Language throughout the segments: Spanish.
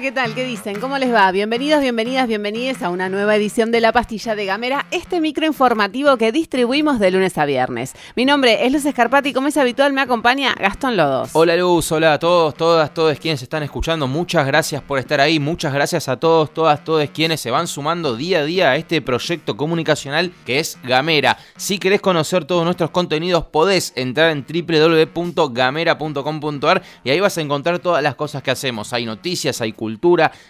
¿Qué tal? ¿Qué dicen? ¿Cómo les va? Bienvenidos, bienvenidas, bienvenidas a una nueva edición de La Pastilla de Gamera, este microinformativo que distribuimos de lunes a viernes. Mi nombre es Luz Escarpati como es habitual me acompaña Gastón Lodos. Hola Luz, hola a todos, todas, todos quienes están escuchando. Muchas gracias por estar ahí, muchas gracias a todos, todas, todos quienes se van sumando día a día a este proyecto comunicacional que es Gamera. Si querés conocer todos nuestros contenidos podés entrar en www.gamera.com.ar y ahí vas a encontrar todas las cosas que hacemos. Hay noticias, hay cultura,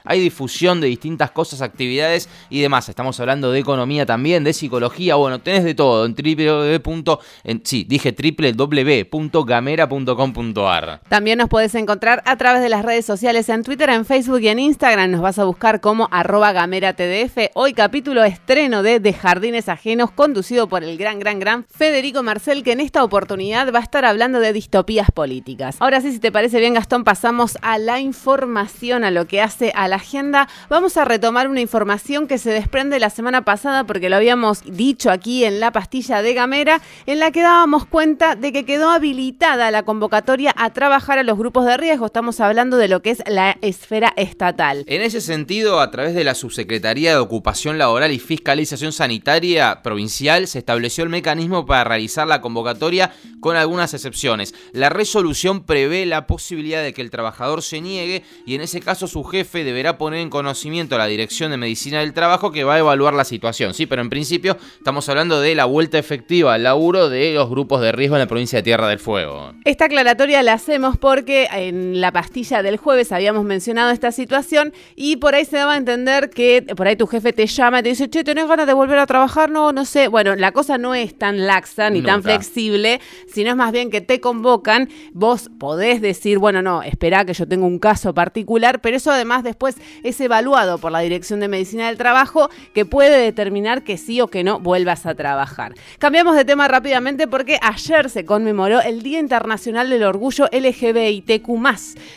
hay difusión de distintas cosas, actividades y demás. Estamos hablando de economía también, de psicología, bueno, tenés de todo en www. sí, dije www.gamera.com.ar. También nos puedes encontrar a través de las redes sociales en Twitter, en Facebook y en Instagram. Nos vas a buscar como arroba gamera TDF. Hoy capítulo estreno de De Jardines Ajenos, conducido por el gran, gran, gran Federico Marcel, que en esta oportunidad va a estar hablando de distopías políticas. Ahora sí, si te parece bien, Gastón, pasamos a la información, a lo que hace a la agenda, vamos a retomar una información que se desprende la semana pasada porque lo habíamos dicho aquí en la pastilla de Gamera, en la que dábamos cuenta de que quedó habilitada la convocatoria a trabajar a los grupos de riesgo. Estamos hablando de lo que es la esfera estatal. En ese sentido, a través de la Subsecretaría de Ocupación Laboral y Fiscalización Sanitaria Provincial, se estableció el mecanismo para realizar la convocatoria con algunas excepciones. La resolución prevé la posibilidad de que el trabajador se niegue y en ese caso su jefe deberá poner en conocimiento a la Dirección de Medicina del Trabajo que va a evaluar la situación. Sí, pero en principio estamos hablando de la vuelta efectiva al laburo de los grupos de riesgo en la provincia de Tierra del Fuego. Esta aclaratoria la hacemos porque en la pastilla del jueves habíamos mencionado esta situación y por ahí se daba a entender que por ahí tu jefe te llama y te dice, che, ¿tenés ganas de volver a trabajar? No, no sé. Bueno, la cosa no es tan laxa ni tan flexible, sino es más bien que te convocan, vos podés decir, bueno, no, espera que yo tengo un caso particular, pero eso además después es evaluado por la Dirección de Medicina del Trabajo que puede determinar que sí o que no vuelvas a trabajar. Cambiamos de tema rápidamente porque ayer se conmemoró el Día Internacional del Orgullo LGBTQ+.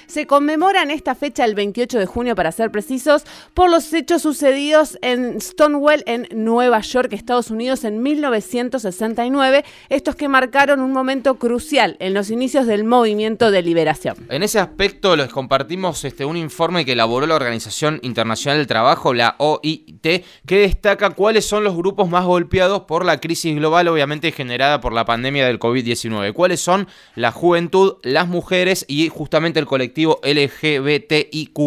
Se conmemora en esta fecha el 28 de junio para ser precisos por los hechos sucedidos en Stonewall en Nueva York, Estados Unidos en 1969, estos que marcaron un momento crucial en los inicios del movimiento de liberación. En ese aspecto les compartimos este un informe que elaboró la Organización Internacional del Trabajo, la OIT, que destaca cuáles son los grupos más golpeados por la crisis global, obviamente generada por la pandemia del COVID-19. ¿Cuáles son la juventud, las mujeres y justamente el colectivo LGBTIQ?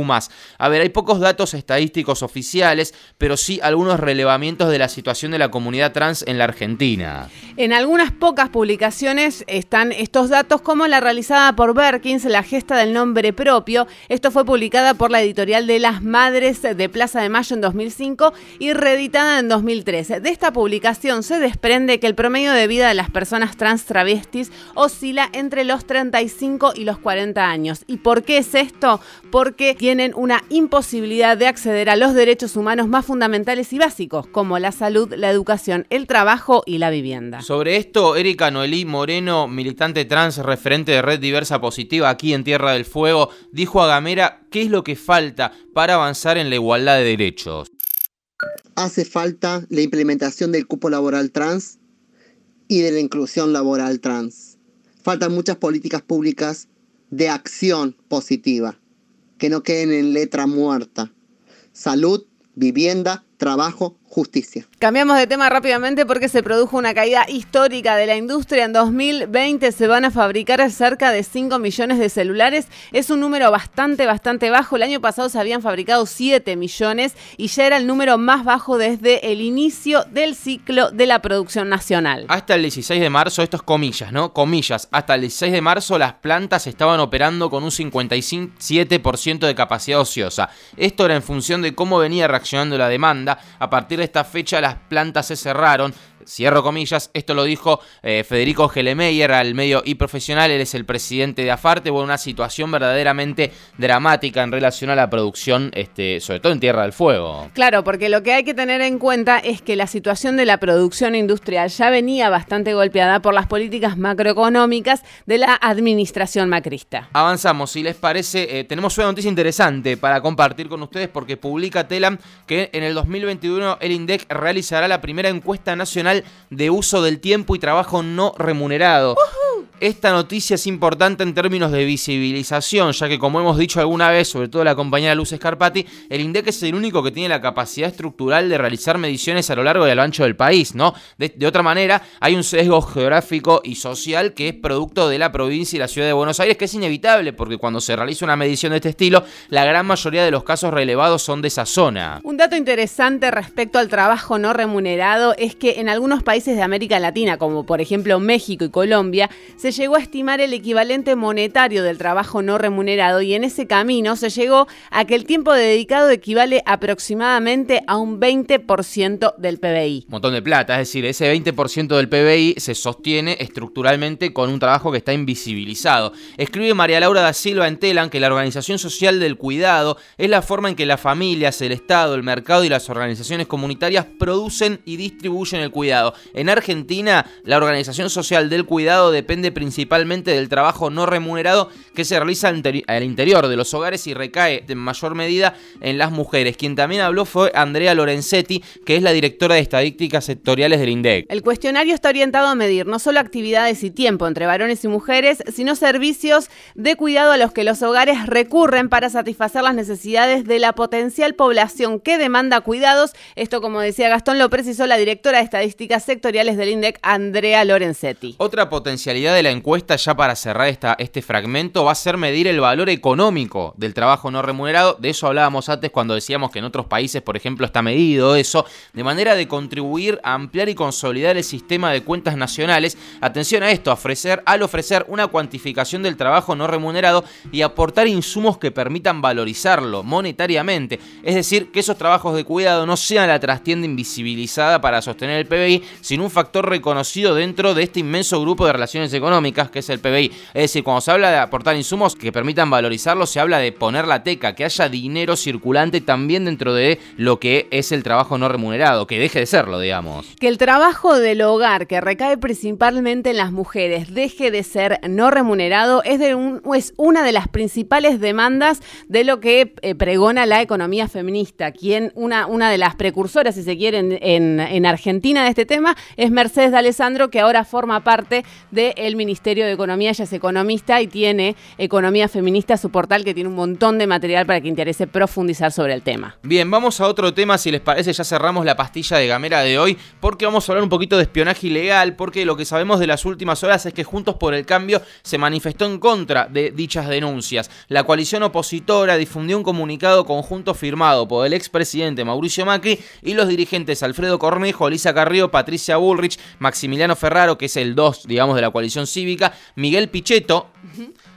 A ver, hay pocos datos estadísticos oficiales, pero sí algunos relevamientos de la situación de la comunidad trans en la Argentina. En algunas pocas publicaciones están estos datos, como la realizada por Berkins, la gesta del nombre propio. Esto fue publicada por la editorial de Las Madres de Plaza de Mayo en 2005 y reeditada en 2013. De esta publicación se desprende que el promedio de vida de las personas trans travestis oscila entre los 35 y los 40 años. ¿Y por qué es esto? Porque tienen una imposibilidad de acceder a los derechos humanos más fundamentales y básicos, como la salud, la educación, el trabajo y la vivienda. Sobre esto, Erika Noelí Moreno, militante trans, referente de Red Diversa Positiva aquí en Tierra del Fuego, dijo a Gamera qué es lo que falta para avanzar en la igualdad de derechos. Hace falta la implementación del cupo laboral trans y de la inclusión laboral trans. Faltan muchas políticas públicas de acción positiva, que no queden en letra muerta. Salud, vivienda, trabajo, justicia. Cambiamos de tema rápidamente porque se produjo una caída histórica de la industria. En 2020 se van a fabricar cerca de 5 millones de celulares. Es un número bastante, bastante bajo. El año pasado se habían fabricado 7 millones y ya era el número más bajo desde el inicio del ciclo de la producción nacional. Hasta el 16 de marzo, esto es comillas, ¿no? Comillas. Hasta el 16 de marzo las plantas estaban operando con un 57% de capacidad ociosa. Esto era en función de cómo venía reaccionando la demanda. A partir de esta fecha las plantas se cerraron Cierro comillas, esto lo dijo eh, Federico Gelemeyer al medio y profesional, él es el presidente de Afarte, bueno, una situación verdaderamente dramática en relación a la producción, este, sobre todo en Tierra del Fuego. Claro, porque lo que hay que tener en cuenta es que la situación de la producción industrial ya venía bastante golpeada por las políticas macroeconómicas de la administración macrista. Avanzamos, si les parece, eh, tenemos una noticia interesante para compartir con ustedes porque publica Telam que en el 2021 el INDEC realizará la primera encuesta nacional de uso del tiempo y trabajo no remunerado. Esta noticia es importante en términos de visibilización, ya que como hemos dicho alguna vez, sobre todo la compañera Luz Scarpati, el INDEC es el único que tiene la capacidad estructural de realizar mediciones a lo largo y a lo ancho del país, ¿no? De, de, otra manera, hay un sesgo geográfico y social que es producto de la provincia y la ciudad de Buenos Aires, que es inevitable, porque cuando se realiza una medición de este estilo, la gran mayoría de los casos relevados son de esa zona. Un dato interesante respecto al trabajo no remunerado es que en algunos países de América Latina, como por ejemplo México y Colombia, se llegó a estimar el equivalente monetario del trabajo no remunerado y en ese camino se llegó a que el tiempo dedicado equivale aproximadamente a un 20% del PBI. Un montón de plata, es decir, ese 20% del PBI se sostiene estructuralmente con un trabajo que está invisibilizado. Escribe María Laura da Silva en Telan que la organización social del cuidado es la forma en que las familias, el Estado, el mercado y las organizaciones comunitarias producen y distribuyen el cuidado. En Argentina, la organización social del cuidado depende principalmente del trabajo no remunerado que se realiza al interior de los hogares y recae en mayor medida en las mujeres. Quien también habló fue Andrea Lorenzetti, que es la directora de estadísticas sectoriales del INDEC. El cuestionario está orientado a medir no solo actividades y tiempo entre varones y mujeres, sino servicios de cuidado a los que los hogares recurren para satisfacer las necesidades de la potencial población que demanda cuidados. Esto, como decía Gastón, lo precisó la directora de estadísticas sectoriales del INDEC, Andrea Lorenzetti. Otra potencialidad de la encuesta, ya para cerrar esta, este fragmento, va a ser medir el valor económico del trabajo no remunerado. De eso hablábamos antes cuando decíamos que en otros países, por ejemplo, está medido eso, de manera de contribuir a ampliar y consolidar el sistema de cuentas nacionales. Atención a esto, ofrecer, al ofrecer una cuantificación del trabajo no remunerado y aportar insumos que permitan valorizarlo monetariamente. Es decir, que esos trabajos de cuidado no sean la trastienda invisibilizada para sostener el PBI, sino un factor reconocido dentro de este inmenso grupo de relaciones económicas que es el PBI. Es decir, cuando se habla de aportar insumos que permitan valorizarlo, se habla de poner la teca, que haya dinero circulante también dentro de lo que es el trabajo no remunerado, que deje de serlo, digamos. Que el trabajo del hogar, que recae principalmente en las mujeres, deje de ser no remunerado, es, de un, es una de las principales demandas de lo que eh, pregona la economía feminista. Quien, una, una de las precursoras, si se quiere, en, en, en Argentina de este tema es Mercedes de Alessandro, que ahora forma parte del Ministerio de Economía, ella es economista y tiene Economía Feminista, su portal que tiene un montón de material para que interese profundizar sobre el tema. Bien, vamos a otro tema, si les parece, ya cerramos la pastilla de Gamera de hoy, porque vamos a hablar un poquito de espionaje ilegal, porque lo que sabemos de las últimas horas es que Juntos por el Cambio se manifestó en contra de dichas denuncias. La coalición opositora difundió un comunicado conjunto firmado por el expresidente Mauricio Macri y los dirigentes Alfredo Cornejo, Elisa Carrillo, Patricia Bullrich, Maximiliano Ferraro, que es el 2, digamos, de la coalición cívica, Miguel Pichetto.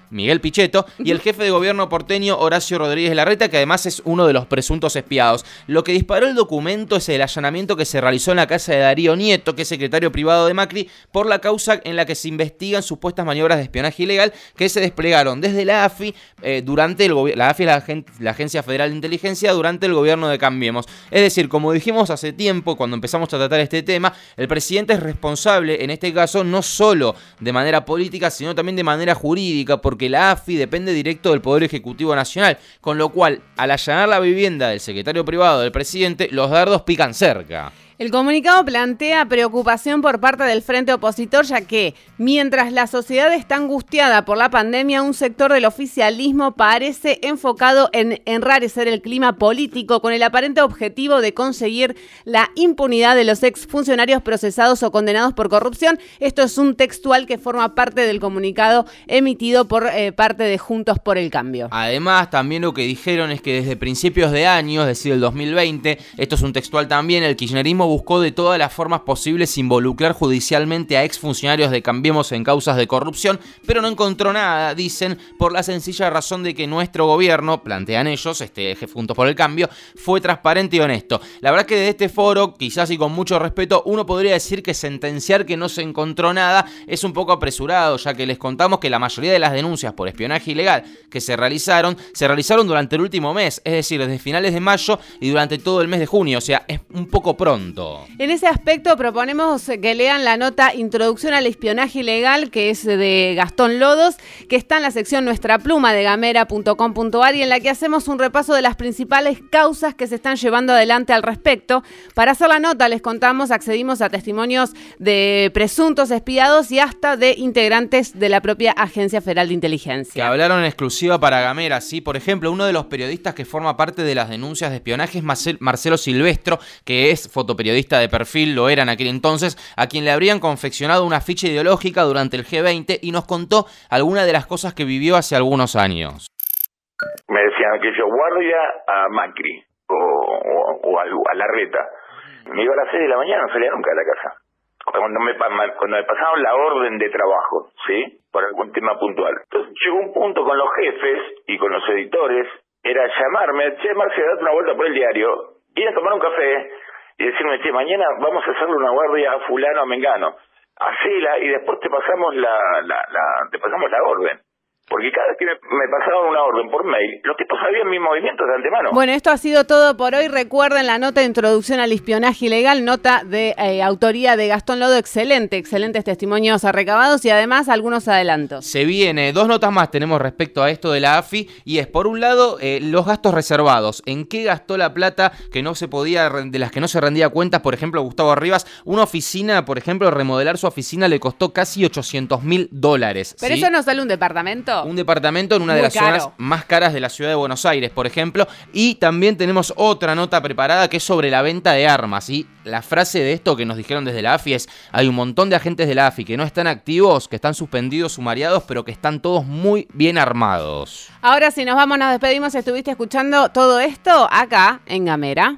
Miguel Pichetto, y el jefe de gobierno porteño Horacio Rodríguez Larreta, que además es uno de los presuntos espiados. Lo que disparó el documento es el allanamiento que se realizó en la casa de Darío Nieto, que es secretario privado de Macri, por la causa en la que se investigan supuestas maniobras de espionaje ilegal que se desplegaron desde la AFI eh, durante el gobierno. La AFI es la, la, Agencia Federal de Inteligencia durante el gobierno de Cambiemos. Es decir, como dijimos hace tiempo, cuando empezamos a tratar este tema, el presidente es responsable, en este caso, no solo de manera política, sino también de manera jurídica, porque que la AFI depende directo del Poder Ejecutivo Nacional, con lo cual, al allanar la vivienda del secretario privado del presidente, los dardos pican cerca. El comunicado plantea preocupación por parte del frente opositor, ya que mientras la sociedad está angustiada por la pandemia, un sector del oficialismo parece enfocado en enrarecer el clima político con el aparente objetivo de conseguir la impunidad de los exfuncionarios procesados o condenados por corrupción. Esto es un textual que forma parte del comunicado emitido por eh, parte de Juntos por el Cambio. Además, también lo que dijeron es que desde principios de año, es decir, el 2020, esto es un textual también, el kirchnerismo buscó de todas las formas posibles involucrar judicialmente a exfuncionarios de Cambiemos en causas de corrupción, pero no encontró nada, dicen, por la sencilla razón de que nuestro gobierno, plantean ellos, este eje Juntos por el Cambio, fue transparente y honesto. La verdad que de este foro, quizás y con mucho respeto, uno podría decir que sentenciar que no se encontró nada es un poco apresurado, ya que les contamos que la mayoría de las denuncias por espionaje ilegal que se realizaron, se realizaron durante el último mes, es decir, desde finales de mayo y durante todo el mes de junio, o sea, es un poco pronto. En ese aspecto proponemos que lean la nota Introducción al espionaje ilegal, que es de Gastón Lodos, que está en la sección Nuestra Pluma de gamera.com.ar y en la que hacemos un repaso de las principales causas que se están llevando adelante al respecto. Para hacer la nota, les contamos, accedimos a testimonios de presuntos espiados y hasta de integrantes de la propia Agencia Federal de Inteligencia. Que hablaron en exclusiva para Gamera, sí. Por ejemplo, uno de los periodistas que forma parte de las denuncias de espionaje es Marcelo Silvestro, que es fotoperiodista de perfil, lo era en aquel entonces, a quien le habrían confeccionado una ficha ideológica durante el G20 y nos contó algunas de las cosas que vivió hace algunos años. Me decían que yo guardia a Macri o, a, la reta. Me iba a las 6 de la mañana, no salía nunca de la casa. Cuando me, cuando me pasaban la orden de trabajo, ¿sí? Por algún tema puntual. Entonces llegó un punto con los jefes y con los editores, era llamarme, che, Marcia, date una vuelta por el diario, ir a tomar un café y decirme, che, mañana vamos a hacerle una guardia a fulano a Mengano. Hacela y después te pasamos la, la, la, te pasamos la orden. Porque cada vez que me, pasaban una orden por mail, los tipos sabían mis movimientos de antemano. Bueno, esto ha sido todo por hoy. Recuerden la nota de introducción al espionaje ilegal, nota de eh, autoría de Gastón Lodo. Excelente, excelentes testimonios recabados y además algunos adelantos. Se viene, dos notas más tenemos respecto a esto de la AFI y es por un lado eh, los gastos reservados. ¿En qué gastó la plata que no se podía, de las que no se rendía cuentas? Por ejemplo, Gustavo Arribas, una oficina, por ejemplo, remodelar su oficina le costó casi 800 mil dólares. Pero eso no sale un departamento. Un departamento en una de las zonas más caras de la ciudad de Buenos Aires, por ejemplo. Y también tenemos otra nota preparada que es sobre la venta de armas. Y la frase de esto que nos dijeron desde la AFI es, hay un montón de agentes de la AFI que no están activos, que están suspendidos, sumariados, pero que están todos muy bien armados. Ahora si nos vamos, nos despedimos. Estuviste escuchando todo esto acá en Gamera.